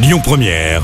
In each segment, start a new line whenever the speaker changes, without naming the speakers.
Lyon Première,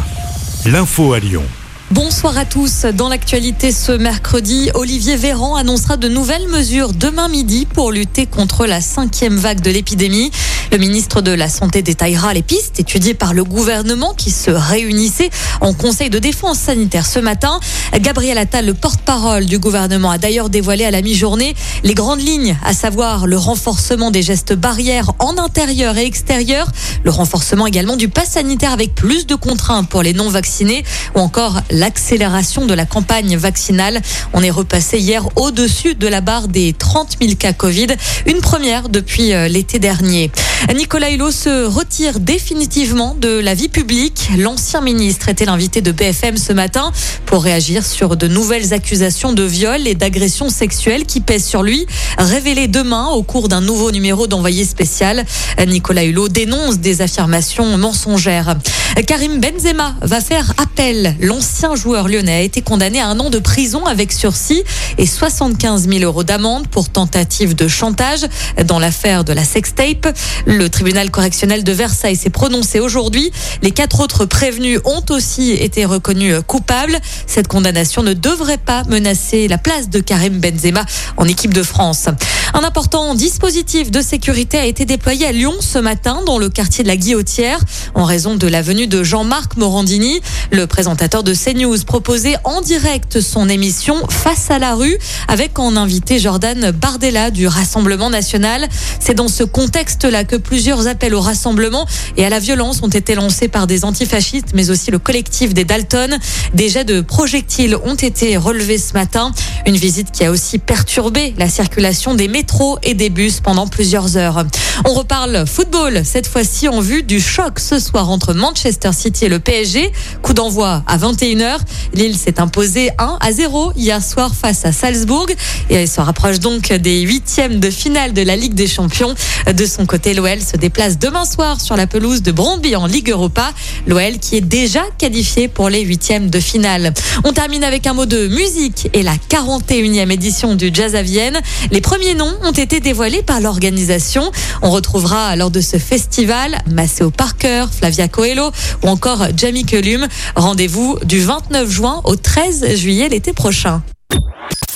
l'info à Lyon.
Bonsoir à tous. Dans l'actualité ce mercredi, Olivier Véran annoncera de nouvelles mesures demain midi pour lutter contre la cinquième vague de l'épidémie. Le ministre de la Santé détaillera les pistes étudiées par le gouvernement qui se réunissait en Conseil de défense sanitaire ce matin. Gabriel Attal, le porte-parole du gouvernement, a d'ailleurs dévoilé à la mi-journée les grandes lignes, à savoir le renforcement des gestes barrières en intérieur et extérieur, le renforcement également du pass sanitaire avec plus de contraintes pour les non-vaccinés ou encore l'accélération de la campagne vaccinale. On est repassé hier au-dessus de la barre des 30 000 cas Covid, une première depuis euh, l'été dernier. Nicolas Hulot se retire définitivement de la vie publique. L'ancien ministre était l'invité de BFM ce matin pour réagir sur de nouvelles accusations de viol et d'agression sexuelle qui pèsent sur lui, révélées demain au cours d'un nouveau numéro d'envoyé spécial. Nicolas Hulot dénonce des affirmations mensongères. Karim Benzema va faire appel. L'ancien joueur lyonnais a été condamné à un an de prison avec sursis et 75 000 euros d'amende pour tentative de chantage dans l'affaire de la sextape. Le tribunal correctionnel de Versailles s'est prononcé aujourd'hui. Les quatre autres prévenus ont aussi été reconnus coupables. Cette condamnation ne devrait pas menacer la place de Karim Benzema en équipe de France. Un important dispositif de sécurité a été déployé à Lyon ce matin dans le quartier de la Guillotière en raison de la de Jean-Marc Morandini. Le présentateur de CNews proposait en direct son émission Face à la rue avec en invité Jordan Bardella du Rassemblement national. C'est dans ce contexte-là que plusieurs appels au rassemblement et à la violence ont été lancés par des antifascistes mais aussi le collectif des Dalton. Des jets de projectiles ont été relevés ce matin. Une visite qui a aussi perturbé la circulation des métros et des bus pendant plusieurs heures. On reparle football, cette fois-ci en vue du choc ce soir entre Manchester City et le PSG. Coup d'envoi à 21h. Lille s'est imposé 1 à 0 hier soir face à Salzbourg et elle se rapproche donc des huitièmes de finale de la Ligue des Champions. De son côté, l'OL se déplace demain soir sur la pelouse de Brondby en Ligue Europa. L'OL qui est déjà qualifié pour les huitièmes de finale. On termine avec un mot de musique et la 41e édition du Jazz à Vienne. Les premiers noms ont été dévoilés par l'organisation. On retrouvera lors de ce festival Maceo Parker, Flavia Coelho ou encore Jamie Cullum. Rendez-vous du 29 juin au 13 juillet l'été prochain.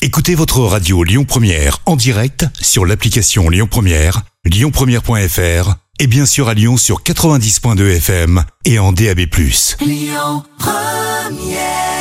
Écoutez votre radio Lyon Première en direct sur l'application Lyon Première, lyonpremière.fr et bien sûr à Lyon sur 90.2 FM et en DAB+. Lyon Première